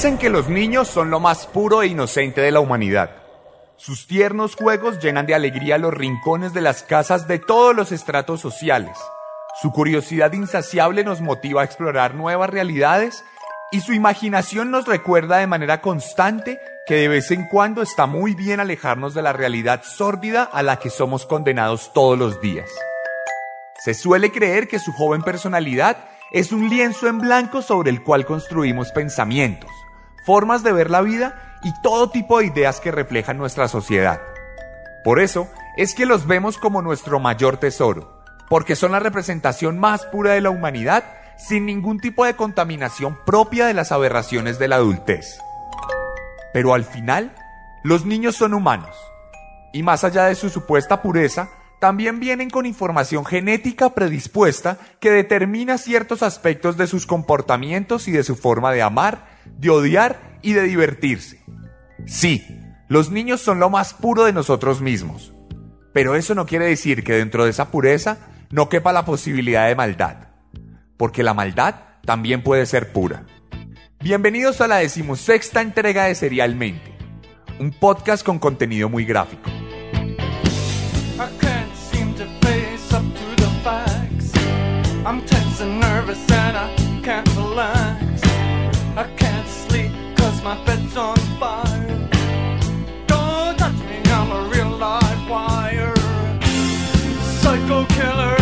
Dicen que los niños son lo más puro e inocente de la humanidad. Sus tiernos juegos llenan de alegría los rincones de las casas de todos los estratos sociales. Su curiosidad insaciable nos motiva a explorar nuevas realidades y su imaginación nos recuerda de manera constante que de vez en cuando está muy bien alejarnos de la realidad sórdida a la que somos condenados todos los días. Se suele creer que su joven personalidad es un lienzo en blanco sobre el cual construimos pensamientos, formas de ver la vida y todo tipo de ideas que reflejan nuestra sociedad. Por eso es que los vemos como nuestro mayor tesoro, porque son la representación más pura de la humanidad sin ningún tipo de contaminación propia de las aberraciones de la adultez. Pero al final, los niños son humanos, y más allá de su supuesta pureza, también vienen con información genética predispuesta que determina ciertos aspectos de sus comportamientos y de su forma de amar, de odiar y de divertirse. Sí, los niños son lo más puro de nosotros mismos, pero eso no quiere decir que dentro de esa pureza no quepa la posibilidad de maldad, porque la maldad también puede ser pura. Bienvenidos a la decimosexta entrega de Serialmente, un podcast con contenido muy gráfico. On fire. Me, I'm a real live wire. Psycho killer,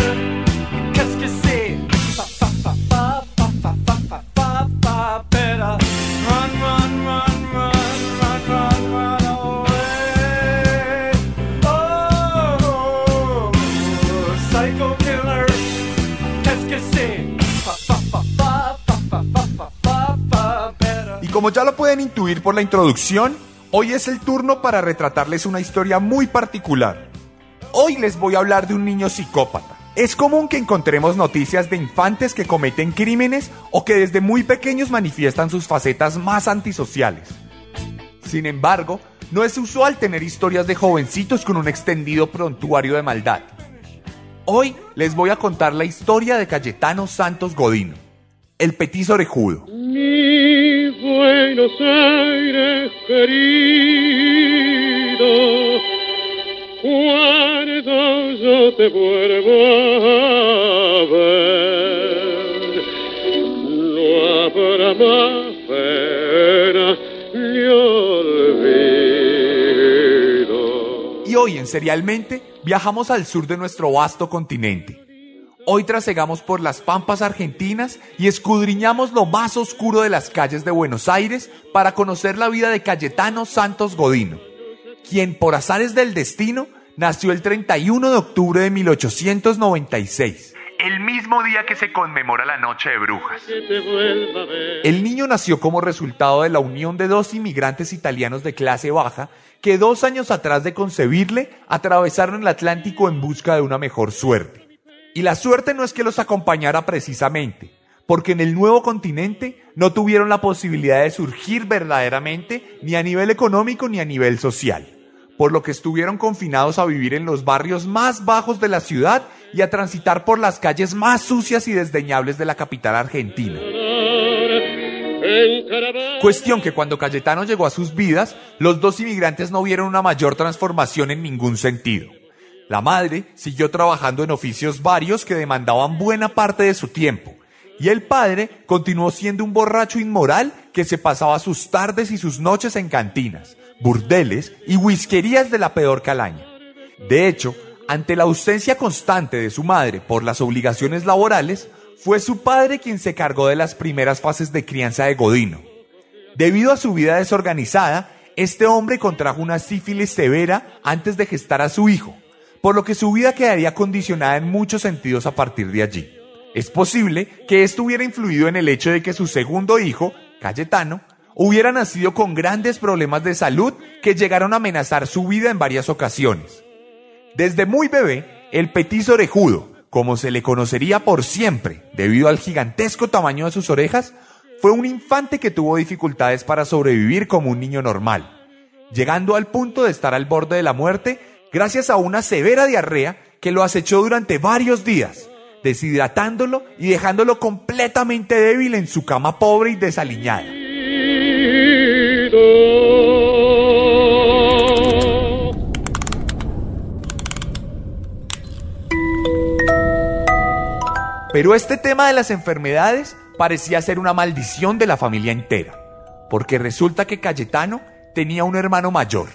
pueden intuir por la introducción, hoy es el turno para retratarles una historia muy particular. Hoy les voy a hablar de un niño psicópata. Es común que encontremos noticias de infantes que cometen crímenes o que desde muy pequeños manifiestan sus facetas más antisociales. Sin embargo, no es usual tener historias de jovencitos con un extendido prontuario de maldad. Hoy les voy a contar la historia de Cayetano Santos Godino, el petiso orejudo. Mi Buenos Aires querido, cuando yo te vuelvo a ver, no habrá más pena ni olvido. Y hoy en Serialmente viajamos al sur de nuestro vasto continente. Hoy trasegamos por las pampas argentinas y escudriñamos lo más oscuro de las calles de Buenos Aires para conocer la vida de Cayetano Santos Godino, quien por azares del destino nació el 31 de octubre de 1896, el mismo día que se conmemora la Noche de Brujas. El niño nació como resultado de la unión de dos inmigrantes italianos de clase baja que dos años atrás de concebirle atravesaron el Atlántico en busca de una mejor suerte. Y la suerte no es que los acompañara precisamente, porque en el nuevo continente no tuvieron la posibilidad de surgir verdaderamente ni a nivel económico ni a nivel social, por lo que estuvieron confinados a vivir en los barrios más bajos de la ciudad y a transitar por las calles más sucias y desdeñables de la capital argentina. Cuestión que cuando Cayetano llegó a sus vidas, los dos inmigrantes no vieron una mayor transformación en ningún sentido. La madre siguió trabajando en oficios varios que demandaban buena parte de su tiempo, y el padre continuó siendo un borracho inmoral que se pasaba sus tardes y sus noches en cantinas, burdeles y whiskerías de la peor calaña. De hecho, ante la ausencia constante de su madre por las obligaciones laborales, fue su padre quien se cargó de las primeras fases de crianza de Godino. Debido a su vida desorganizada, este hombre contrajo una sífilis severa antes de gestar a su hijo, por lo que su vida quedaría condicionada en muchos sentidos a partir de allí. Es posible que esto hubiera influido en el hecho de que su segundo hijo, Cayetano, hubiera nacido con grandes problemas de salud que llegaron a amenazar su vida en varias ocasiones. Desde muy bebé, el petiso orejudo, como se le conocería por siempre, debido al gigantesco tamaño de sus orejas, fue un infante que tuvo dificultades para sobrevivir como un niño normal, llegando al punto de estar al borde de la muerte gracias a una severa diarrea que lo acechó durante varios días, deshidratándolo y dejándolo completamente débil en su cama pobre y desaliñada. Pero este tema de las enfermedades parecía ser una maldición de la familia entera, porque resulta que Cayetano tenía un hermano mayor,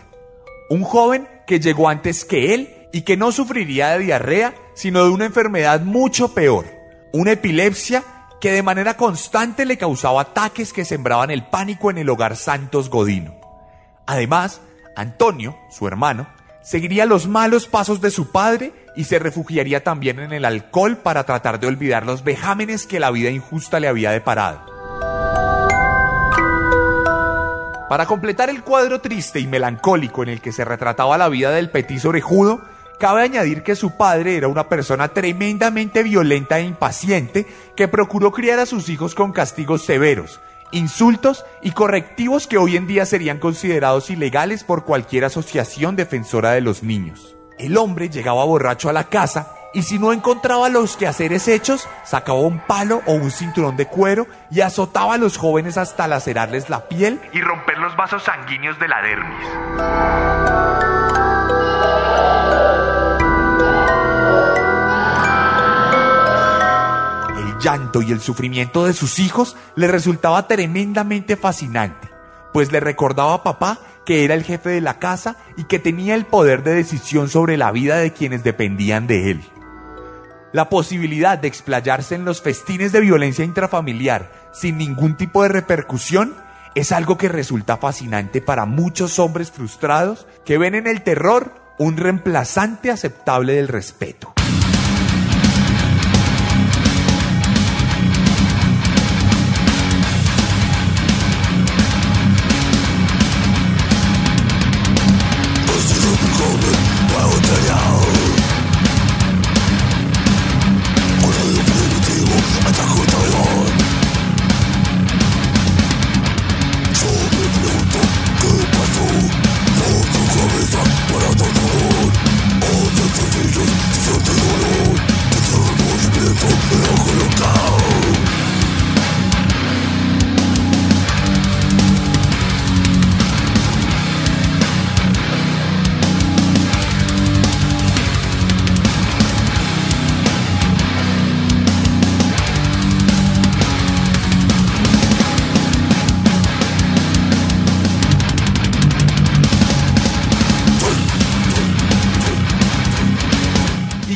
un joven que llegó antes que él y que no sufriría de diarrea, sino de una enfermedad mucho peor, una epilepsia que de manera constante le causaba ataques que sembraban el pánico en el hogar Santos Godino. Además, Antonio, su hermano, seguiría los malos pasos de su padre y se refugiaría también en el alcohol para tratar de olvidar los vejámenes que la vida injusta le había deparado. Para completar el cuadro triste y melancólico en el que se retrataba la vida del petiso orejudo, cabe añadir que su padre era una persona tremendamente violenta e impaciente que procuró criar a sus hijos con castigos severos, insultos y correctivos que hoy en día serían considerados ilegales por cualquier asociación defensora de los niños. El hombre llegaba borracho a la casa y si no encontraba los quehaceres hechos, sacaba un palo o un cinturón de cuero y azotaba a los jóvenes hasta lacerarles la piel y romper los vasos sanguíneos de la dermis. El llanto y el sufrimiento de sus hijos le resultaba tremendamente fascinante, pues le recordaba a papá que era el jefe de la casa y que tenía el poder de decisión sobre la vida de quienes dependían de él. La posibilidad de explayarse en los festines de violencia intrafamiliar sin ningún tipo de repercusión es algo que resulta fascinante para muchos hombres frustrados que ven en el terror un reemplazante aceptable del respeto.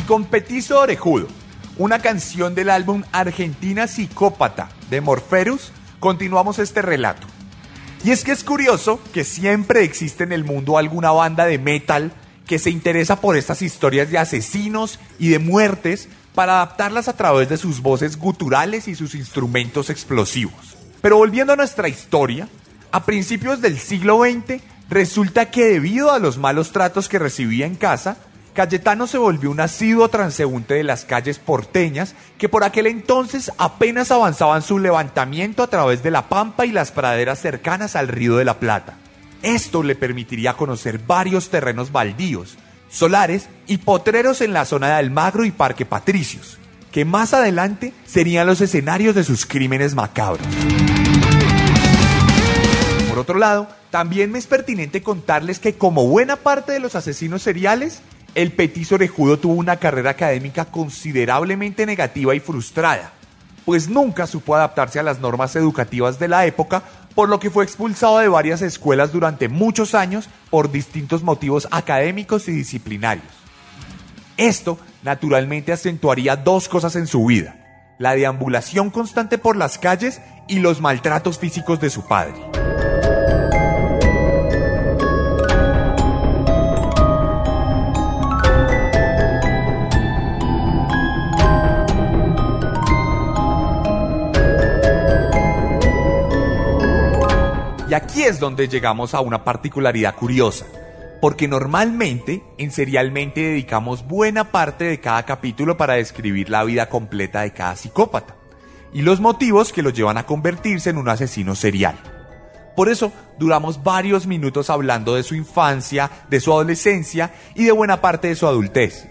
Con Petizo Orejudo, una canción del álbum Argentina Psicópata de Morferus, continuamos este relato. Y es que es curioso que siempre existe en el mundo alguna banda de metal que se interesa por estas historias de asesinos y de muertes para adaptarlas a través de sus voces guturales y sus instrumentos explosivos. Pero volviendo a nuestra historia, a principios del siglo XX resulta que debido a los malos tratos que recibía en casa, Cayetano se volvió un asiduo transeúnte de las calles porteñas que por aquel entonces apenas avanzaban su levantamiento a través de la pampa y las praderas cercanas al río de la Plata. Esto le permitiría conocer varios terrenos baldíos, solares y potreros en la zona de Almagro y Parque Patricios, que más adelante serían los escenarios de sus crímenes macabros. Por otro lado, también me es pertinente contarles que como buena parte de los asesinos seriales, el petiso orejudo tuvo una carrera académica considerablemente negativa y frustrada, pues nunca supo adaptarse a las normas educativas de la época, por lo que fue expulsado de varias escuelas durante muchos años por distintos motivos académicos y disciplinarios. Esto naturalmente acentuaría dos cosas en su vida, la deambulación constante por las calles y los maltratos físicos de su padre. Es donde llegamos a una particularidad curiosa, porque normalmente en Serialmente dedicamos buena parte de cada capítulo para describir la vida completa de cada psicópata y los motivos que lo llevan a convertirse en un asesino serial. Por eso duramos varios minutos hablando de su infancia, de su adolescencia y de buena parte de su adultez.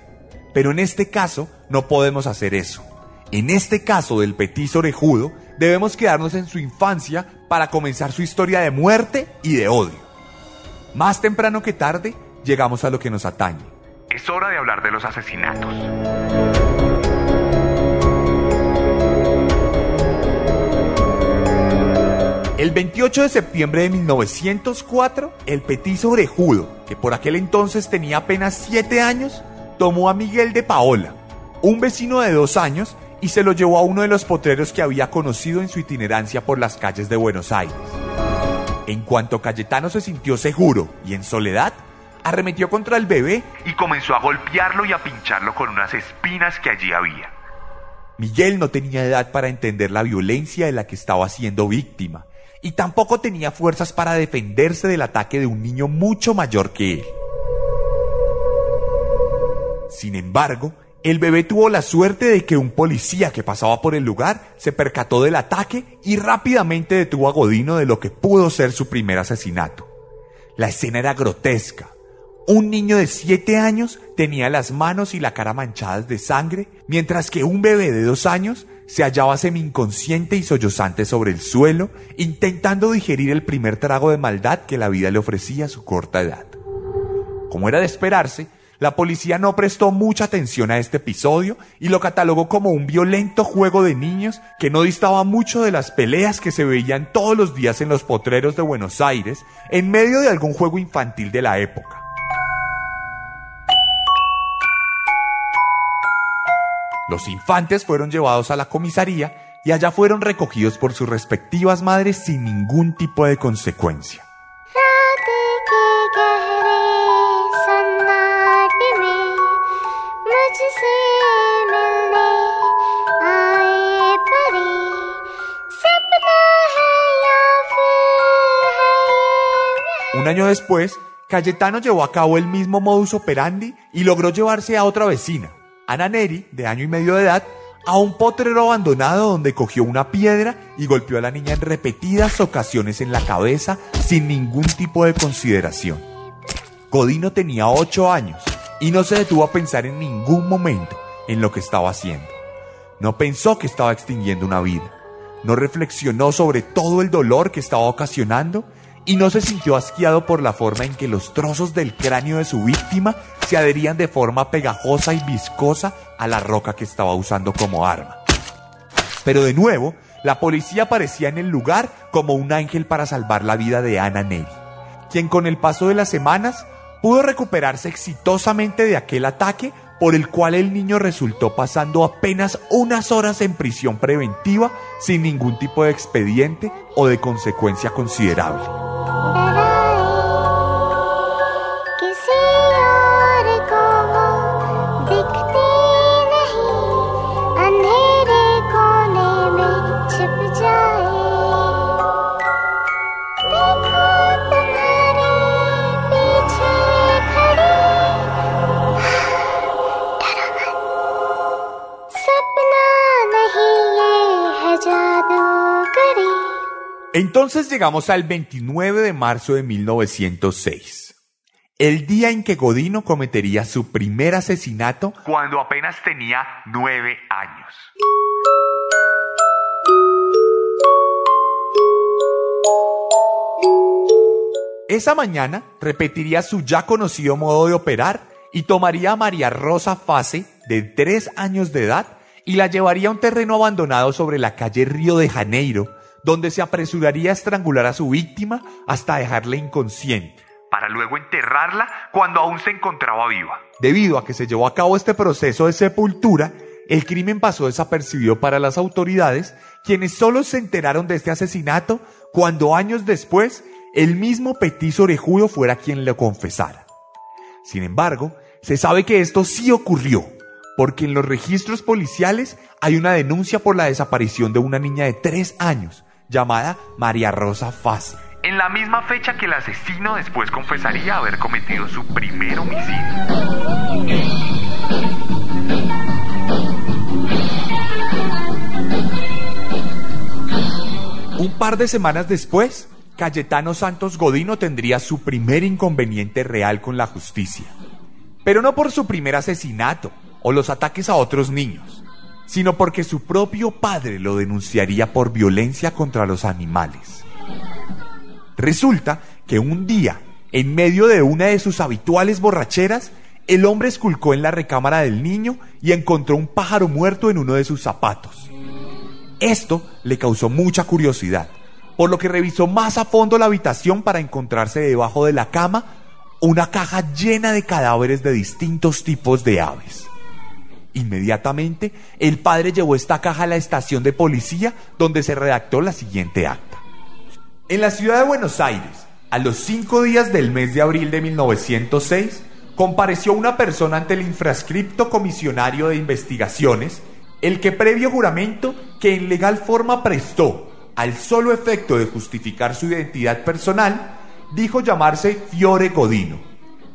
Pero en este caso no podemos hacer eso. En este caso del petiso orejudo, debemos quedarnos en su infancia para comenzar su historia de muerte y de odio. Más temprano que tarde, llegamos a lo que nos atañe. Es hora de hablar de los asesinatos. El 28 de septiembre de 1904, el petiso orejudo, que por aquel entonces tenía apenas 7 años, tomó a Miguel de Paola, un vecino de dos años, y se lo llevó a uno de los potreros que había conocido en su itinerancia por las calles de Buenos Aires. En cuanto Cayetano se sintió seguro y en soledad, arremetió contra el bebé Y comenzó a golpearlo y a pincharlo con unas espinas que allí había. Miguel no tenía edad para entender la violencia de la que estaba siendo víctima y tampoco tenía fuerzas para defenderse del ataque de un niño mucho mayor que él. Sin embargo, el bebé tuvo la suerte de que un policía que pasaba por el lugar se percató del ataque y rápidamente detuvo a Godino de lo que pudo ser su primer asesinato. La escena era grotesca. Un niño de 7 años tenía las manos y la cara manchadas de sangre, mientras que un bebé de 2 años se hallaba semi-inconsciente y sollozante sobre el suelo, intentando digerir el primer trago de maldad que la vida le ofrecía a su corta edad. Como era de esperarse, la policía no prestó mucha atención a este episodio y lo catalogó como un violento juego de niños que no distaba mucho de las peleas que se veían todos los días en los potreros de Buenos Aires en medio de algún juego infantil de la época. Los infantes fueron llevados a la comisaría y allá fueron recogidos por sus respectivas madres sin ningún tipo de consecuencia. मुझसे मिलने आए परी सपना है या फिर है ये Un año después, Cayetano llevó a cabo el mismo modus operandi y logró llevarse a otra vecina, Ana Neri, de año y medio de edad, a un potrero abandonado donde cogió una piedra y golpeó a la niña en repetidas ocasiones en la cabeza sin ningún tipo de consideración. Godino tenía 8 años y no se detuvo a pensar en ningún momento en lo que estaba haciendo. No pensó que estaba extinguiendo una vida. No reflexionó sobre todo el dolor que estaba ocasionando y no se sintió asqueado por la forma en que los trozos del cráneo de su víctima se adherían de forma pegajosa y viscosa a la roca que estaba usando como arma. Pero de nuevo, la policía aparecía en el lugar como un ángel para salvar la vida de Ana Neri, quien con el paso de las semanas pudo recuperarse exitosamente de aquel ataque por el cual el niño resultó pasando apenas unas horas en prisión preventiva sin ningún tipo de expediente o de consecuencia considerable. Entonces llegamos al 29 de marzo de 1906, el día en que Godino cometería su primer asesinato Cuando apenas tenía nueve años. Esa mañana repetiría su ya conocido modo de operar y tomaría a María Rosa Fase, de 3 años de edad, y la llevaría a un terreno abandonado sobre la calle Río de Janeiro, donde se apresuraría a estrangular a su víctima hasta dejarla inconsciente. Para luego enterrarla cuando aún se encontraba viva. Debido a que se llevó a cabo este proceso de sepultura, el crimen pasó desapercibido para las autoridades, quienes solo se enteraron de este asesinato cuando años después el mismo petiso orejudo fuera quien lo confesara. Sin embargo, se sabe que esto sí ocurrió, porque en los registros policiales hay una denuncia por la desaparición de una niña de tres años, llamada María Rosa Faz. en la misma fecha que el asesino después confesaría haber cometido su primer homicidio. Un par de semanas después, Cayetano Santos Godino tendría su primer inconveniente real con la justicia. Pero no por su primer asesinato o los ataques a otros niños, sino porque su propio padre lo denunciaría por violencia contra los animales. Resulta que un día, en medio de una de sus habituales borracheras, el hombre esculcó en la recámara del niño y encontró un pájaro muerto en uno de sus zapatos. Esto le causó mucha curiosidad, por lo que revisó más a fondo la habitación para encontrarse debajo de la cama una caja llena de cadáveres de distintos tipos de aves. Inmediatamente, el padre llevó esta caja a la estación de policía donde se redactó la siguiente acta. En la ciudad de Buenos Aires, a los cinco días del mes de abril de 1906, compareció una persona ante el infrascripto comisionario de investigaciones, el que previo juramento que en legal forma prestó, al solo efecto de justificar su identidad personal, dijo llamarse Fiore Godino,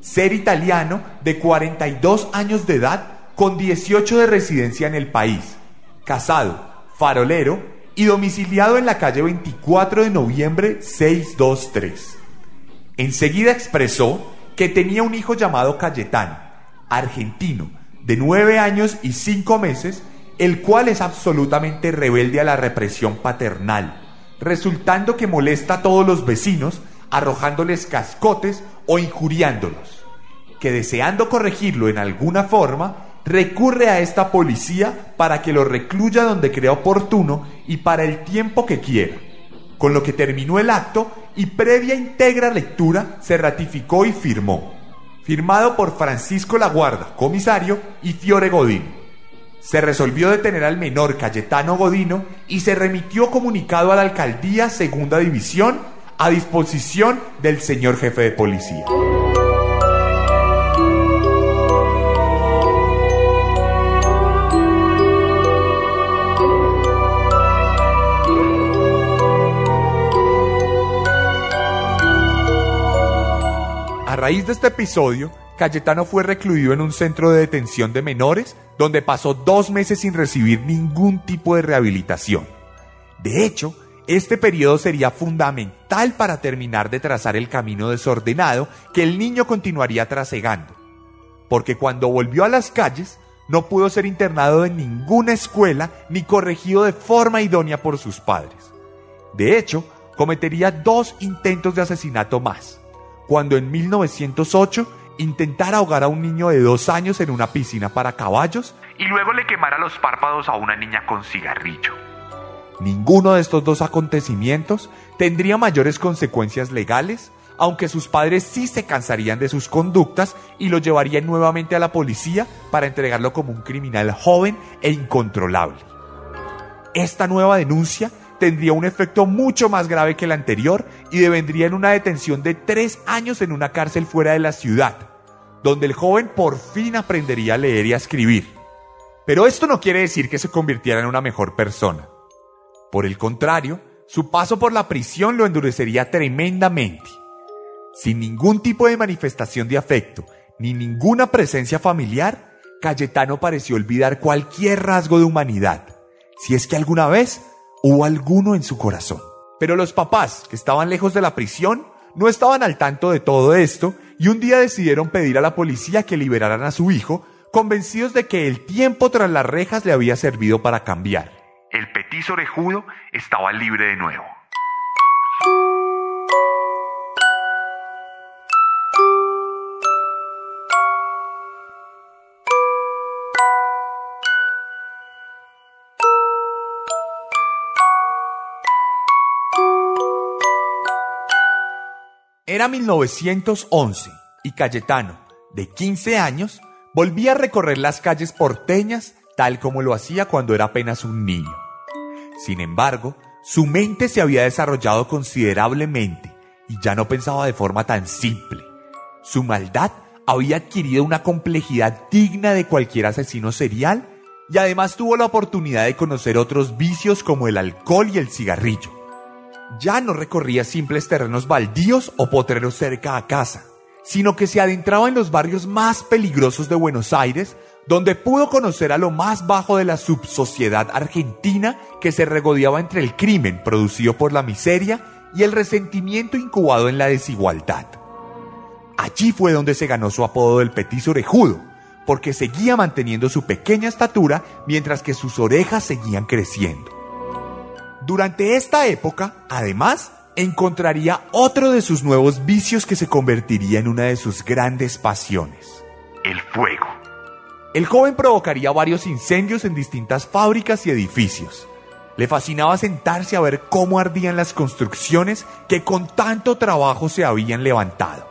ser italiano de 42 años de edad con 18 de residencia en el país, casado, farolero y domiciliado en la calle 24 de noviembre 623. Enseguida expresó que tenía un hijo llamado Cayetano, argentino, de 9 años y 5 meses, el cual es absolutamente rebelde a la represión paternal, resultando que molesta a todos los vecinos arrojándoles cascotes o injuriándolos, que deseando corregirlo en alguna forma, recurre a esta policía para que lo recluya donde crea oportuno y para el tiempo que quiera. Con lo que terminó el acto y previa íntegra lectura se ratificó y firmó. Firmado por Francisco Laguarda, comisario, y Fiore Godino. Se resolvió detener al menor Cayetano Godino y se remitió comunicado a la alcaldía Segunda División a disposición del señor jefe de policía. A raíz de este episodio, Cayetano fue recluido en un centro de detención de menores donde pasó dos meses sin recibir ningún tipo de rehabilitación. De hecho, este periodo sería fundamental para terminar de trazar el camino desordenado que el niño continuaría trasegando. Porque cuando volvió a las calles, no pudo ser internado en ninguna escuela ni corregido de forma idónea por sus padres. De hecho, cometería dos intentos de asesinato más, cuando en 1908 intentara ahogar a un niño de dos años en una piscina para caballos Y luego le quemara los párpados a una niña con cigarrillo. Ninguno de estos dos acontecimientos tendría mayores consecuencias legales, aunque sus padres sí se cansarían de sus conductas y lo llevarían nuevamente a la policía para entregarlo como un criminal joven e incontrolable. Esta nueva denuncia tendría un efecto mucho más grave que la anterior y devendría en una detención de tres años en una cárcel fuera de la ciudad, donde el joven por fin aprendería a leer y a escribir. Pero esto no quiere decir que se convirtiera en una mejor persona. Por el contrario, su paso por la prisión lo endurecería tremendamente. Sin ningún tipo de manifestación de afecto ni ninguna presencia familiar, Cayetano pareció olvidar cualquier rasgo de humanidad, si es que alguna vez hubo alguno en su corazón. Pero los papás, que estaban lejos de la prisión, no estaban al tanto de todo esto y un día decidieron pedir a la policía que liberaran a su hijo, convencidos de que el tiempo tras las rejas le había servido para cambiar. El petiso orejudo estaba libre de nuevo. Era 1911 y Cayetano, de 15 años, volvía a recorrer las calles porteñas tal como lo hacía cuando era apenas un niño. Sin embargo, su mente se había desarrollado considerablemente y ya no pensaba de forma tan simple. Su maldad había adquirido una complejidad digna de cualquier asesino serial y además tuvo la oportunidad de conocer otros vicios como el alcohol y el cigarrillo. Ya no recorría simples terrenos baldíos o potreros cerca a casa, sino que se adentraba en los barrios más peligrosos de Buenos Aires, donde pudo conocer a lo más bajo de la subsociedad argentina que se regodeaba entre el crimen producido por la miseria y el resentimiento incubado en la desigualdad. Allí fue donde se ganó su apodo del petiso orejudo, porque seguía manteniendo su pequeña estatura mientras que sus orejas seguían creciendo. Durante esta época, además, encontraría otro de sus nuevos vicios que se convertiría en una de sus grandes pasiones. El fuego. El joven provocaría varios incendios en distintas fábricas y edificios. Le fascinaba sentarse a ver cómo ardían las construcciones que con tanto trabajo se habían levantado.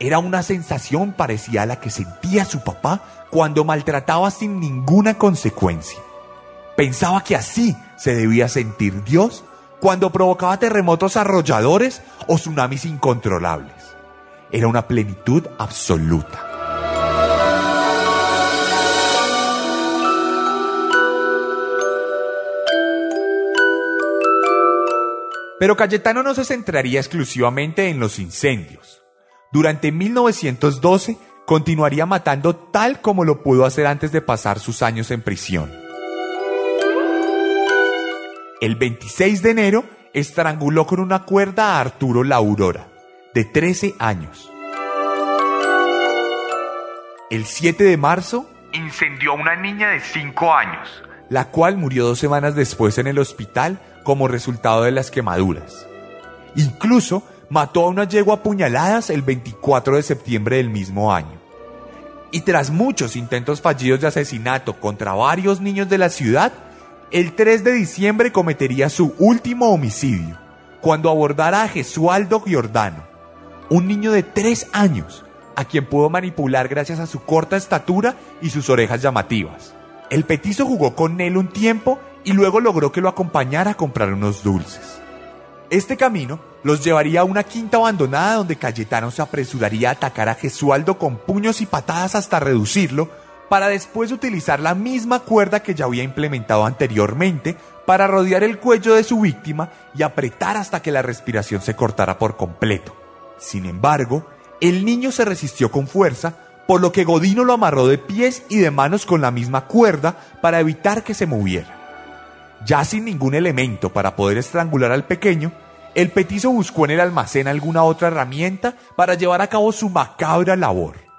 Era una sensación parecida a la que sentía su papá cuando maltrataba sin ninguna consecuencia. Pensaba que así se debía sentir Dios cuando provocaba terremotos arrolladores o tsunamis incontrolables. Era una plenitud absoluta. Pero Cayetano no se centraría exclusivamente en los incendios. Durante 1912 continuaría matando tal como lo pudo hacer antes de pasar sus años en prisión. El 26 de enero estranguló con una cuerda a Arturo La Aurora, de 13 años. El 7 de marzo, Incendió a una niña de 5 años. la cual murió dos semanas después en el hospital como resultado de las quemaduras. Incluso mató a una yegua a puñaladas el 24 de septiembre del mismo año. Y tras muchos intentos fallidos de asesinato contra varios niños de la ciudad, el 3 de diciembre cometería su último homicidio, cuando abordara a Gesualdo Giordano, un niño de 3 años, a quien pudo manipular gracias a su corta estatura y sus orejas llamativas. El petizo jugó con él un tiempo y luego logró que lo acompañara a comprar unos dulces. Este camino los llevaría a una quinta abandonada donde Cayetano se apresuraría a atacar a Gesualdo con puños y patadas hasta reducirlo, para después utilizar la misma cuerda que ya había implementado anteriormente para rodear el cuello de su víctima y apretar hasta que la respiración se cortara por completo. Sin embargo, el niño se resistió con fuerza, por lo que Godino lo amarró de pies y de manos con la misma cuerda para evitar que se moviera. Ya sin ningún elemento para poder estrangular al pequeño, el petizo buscó en el almacén alguna otra herramienta para llevar a cabo su macabra labor.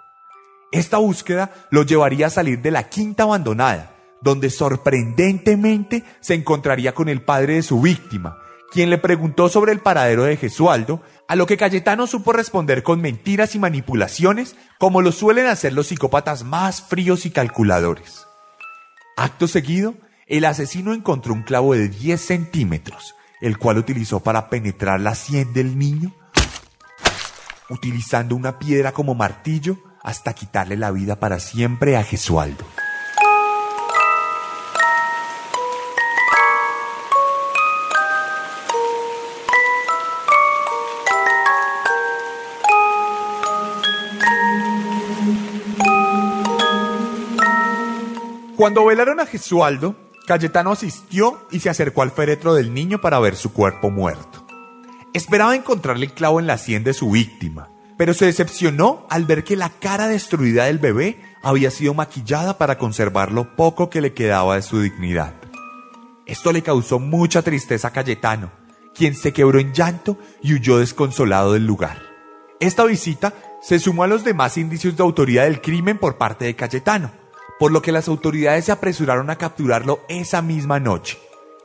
Esta búsqueda lo llevaría a salir de la quinta abandonada, donde sorprendentemente se encontraría con el padre de su víctima, quien le preguntó sobre el paradero de Gesualdo, a lo que Cayetano supo responder con mentiras y manipulaciones, como lo suelen hacer los psicópatas más fríos y calculadores. Acto seguido, el asesino encontró un clavo de 10 centímetros, el cual utilizó para penetrar la sien del niño, utilizando una piedra como martillo hasta quitarle la vida para siempre a Gesualdo. Cuando velaron a Gesualdo, Cayetano asistió y se acercó al féretro del niño para ver su cuerpo muerto. Esperaba encontrarle el clavo en la sien de su víctima, pero se decepcionó al ver que la cara destruida del bebé había sido maquillada para conservar lo poco que le quedaba de su dignidad. Esto le causó mucha tristeza a Cayetano, quien se quebró en llanto y huyó desconsolado del lugar. Esta visita se sumó a los demás indicios de autoría del crimen por parte de Cayetano, por lo que las autoridades se apresuraron a capturarlo esa misma noche.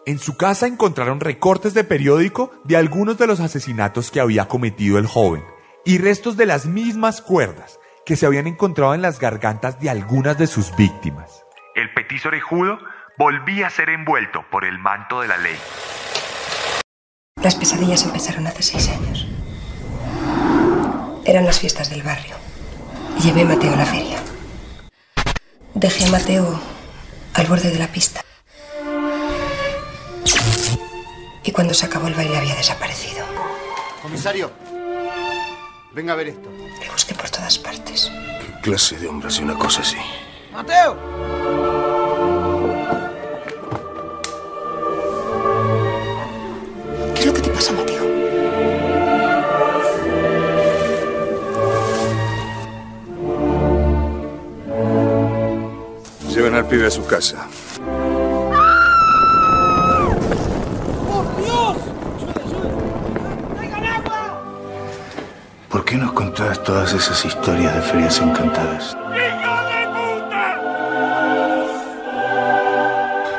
En su casa encontraron recortes de periódico de algunos de los asesinatos que había cometido el joven y restos de las mismas cuerdas que se habían encontrado en las gargantas de algunas de sus víctimas. El petiso orejudo volvía a ser envuelto por el manto de la ley. Las pesadillas empezaron hace seis años. Eran las fiestas del barrio. Llevé a Mateo a la feria. Dejé a Mateo al borde de la pista. Y cuando se acabó el baile había desaparecido. Comisario, Venga a ver esto. Le busqué por todas partes. ¿Qué clase de hombre hace una cosa así? ¡Mateo! ¿Qué es lo que te pasa, Mateo? Lleven al pibe a su casa. Qué nos contás todas esas historias de ferias encantadas?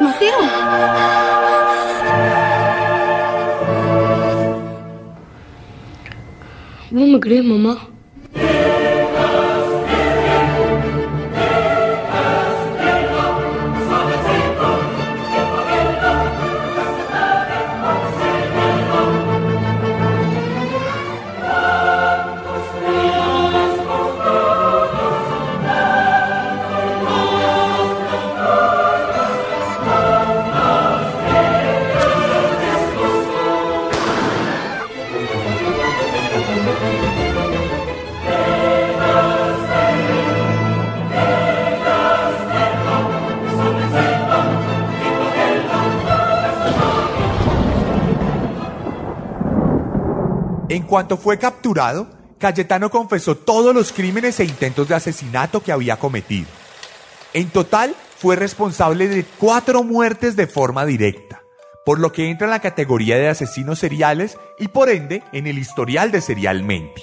Mateo. ¿Vos me crees, mamá? Cuanto fue capturado, Cayetano confesó todos los crímenes e intentos de asesinato que había cometido. En total, fue responsable de cuatro muertes de forma directa, por lo que entra en la categoría de asesinos seriales y por ende en el historial de serialmente.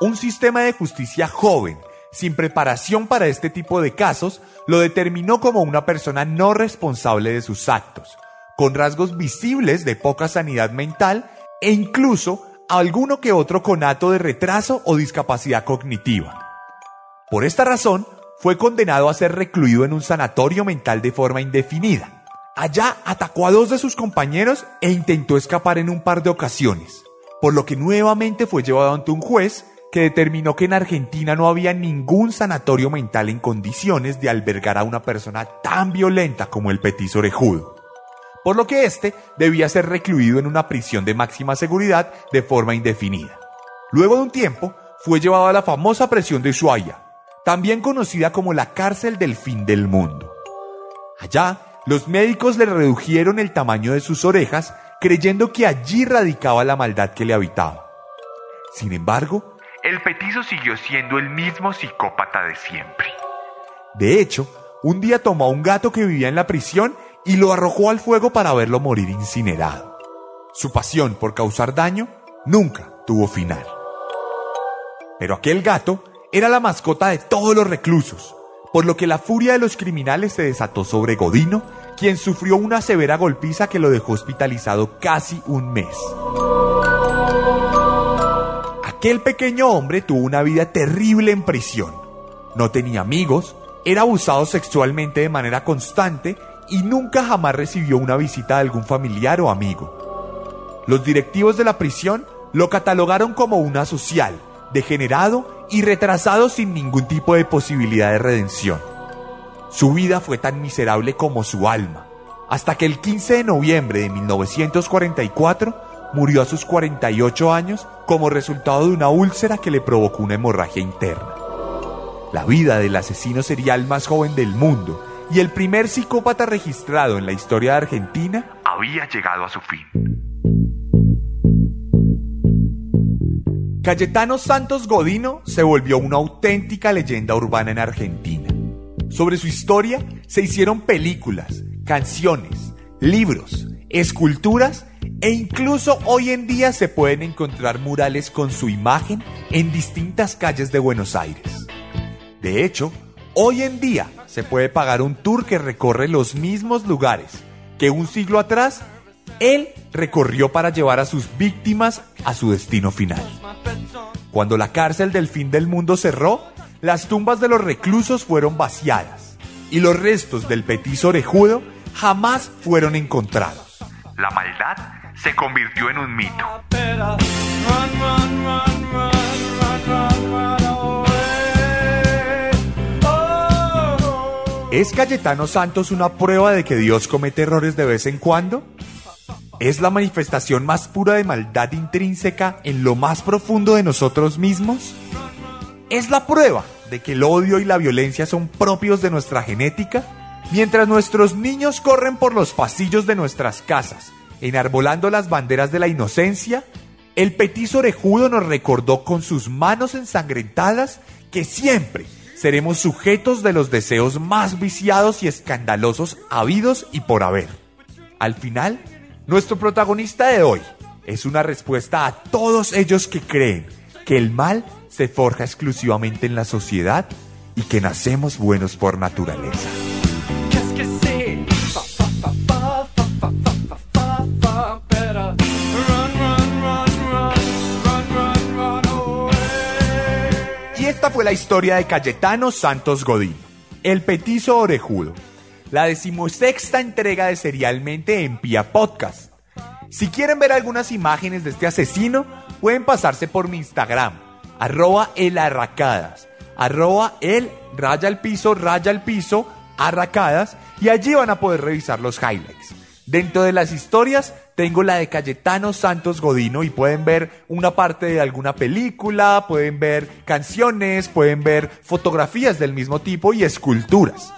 Un sistema de justicia joven, sin preparación para este tipo de casos, lo determinó como una persona no responsable de sus actos, con rasgos visibles de poca sanidad mental e incluso alguno que otro conato de retraso o discapacidad cognitiva. Por esta razón, fue condenado a ser recluido en un sanatorio mental de forma indefinida. Allá atacó a dos de sus compañeros e intentó escapar en un par de ocasiones, por lo que nuevamente fue llevado ante un juez que determinó que en Argentina no había ningún sanatorio mental en condiciones de albergar a una persona tan violenta como el petiso orejudo por lo que éste debía ser recluido en una prisión de máxima seguridad de forma indefinida. Luego de un tiempo, fue llevado a la famosa prisión de Ushuaia, también conocida como la cárcel del fin del mundo. Allá, los médicos le redujeron el tamaño de sus orejas, creyendo que allí radicaba la maldad que le habitaba. Sin embargo, El petizo siguió siendo el mismo psicópata de siempre. de hecho, un día tomó a un gato que vivía en la prisión y lo arrojó al fuego para verlo morir incinerado. Su pasión por causar daño nunca tuvo final. Pero aquel gato era la mascota de todos los reclusos, por lo que la furia de los criminales se desató sobre Godino, quien sufrió una severa golpiza que lo dejó hospitalizado casi un mes. Aquel pequeño hombre tuvo una vida terrible en prisión. No tenía amigos, era abusado sexualmente de manera constante y nunca jamás recibió una visita de algún familiar o amigo. Los directivos de la prisión lo catalogaron como un asocial, degenerado y retrasado sin ningún tipo de posibilidad de redención. Su vida fue tan miserable como su alma, hasta que el 15 de noviembre de 1944 murió a sus 48 años como resultado de una úlcera que le provocó una hemorragia interna. La vida del asesino serial más joven del mundo y el primer psicópata registrado en la historia de Argentina Había llegado a su fin. Cayetano Santos Godino se volvió una auténtica leyenda urbana en Argentina. Sobre su historia se hicieron películas, canciones, libros, esculturas e incluso hoy en día se pueden encontrar murales con su imagen en distintas calles de Buenos Aires. De hecho, hoy en día se puede pagar un tour que recorre los mismos lugares que un siglo atrás él recorrió para llevar a sus víctimas a su destino final. Cuando la cárcel del fin del mundo cerró, las tumbas de los reclusos fueron vaciadas y los restos del petiso orejudo jamás fueron encontrados. La maldad se convirtió en un mito. ¿Es Cayetano Santos una prueba de que Dios comete errores de vez en cuando? ¿Es la manifestación más pura de maldad intrínseca en lo más profundo de nosotros mismos? ¿Es la prueba de que el odio y la violencia son propios de nuestra genética? Mientras nuestros niños corren por los pasillos de nuestras casas, enarbolando las banderas de la inocencia, el petiso orejudo nos recordó con sus manos ensangrentadas que siempre seremos sujetos de los deseos más viciados y escandalosos habidos y por haber. Al final, nuestro protagonista de hoy es una respuesta a todos ellos que creen que el mal se forja exclusivamente en la sociedad y que nacemos buenos por naturaleza. La historia de Cayetano Santos Godín, el petizo orejudo, la decimosexta entrega de Serialmente en Pia Podcast. Si quieren ver algunas imágenes de este asesino, pueden pasarse por mi Instagram, arroba elarracadas, arroba el raya al piso, raya al piso, arracadas, y allí van a poder revisar los highlights. Dentro de las historias tengo la de Cayetano Santos Godino y pueden ver una parte de alguna película, pueden ver canciones, pueden ver fotografías del mismo tipo y esculturas.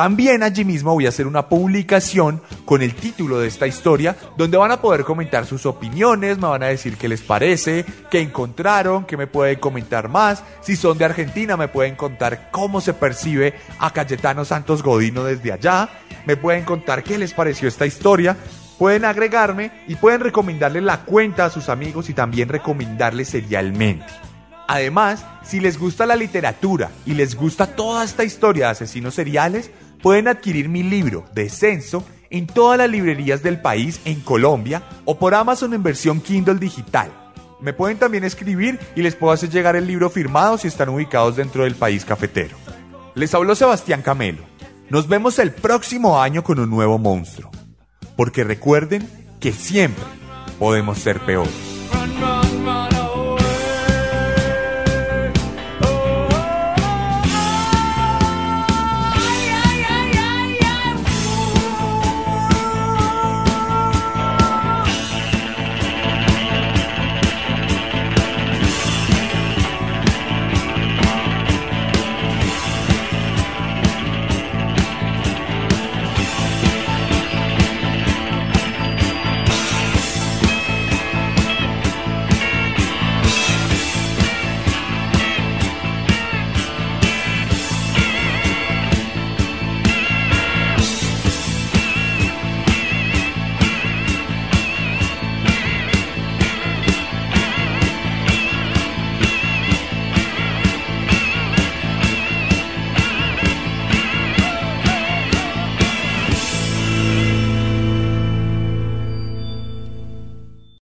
También allí mismo voy a hacer una publicación con el título de esta historia donde van a poder comentar sus opiniones, me van a decir qué les parece, qué encontraron, qué me pueden comentar más. Si son de Argentina me pueden contar cómo se percibe a Cayetano Santos Godino desde allá, me pueden contar qué les pareció esta historia. Pueden agregarme y pueden recomendarle la cuenta a sus amigos y también recomendarle serialmente. Además, si les gusta la literatura y les gusta toda esta historia de asesinos seriales, pueden adquirir mi libro, Descenso, en todas las librerías del país en Colombia o por Amazon en versión Kindle digital. Me pueden también escribir y les puedo hacer llegar el libro firmado si están ubicados dentro del país cafetero. Les habló Sebastián Camelo. Nos vemos el próximo año con un nuevo monstruo. Porque recuerden que siempre podemos ser peores.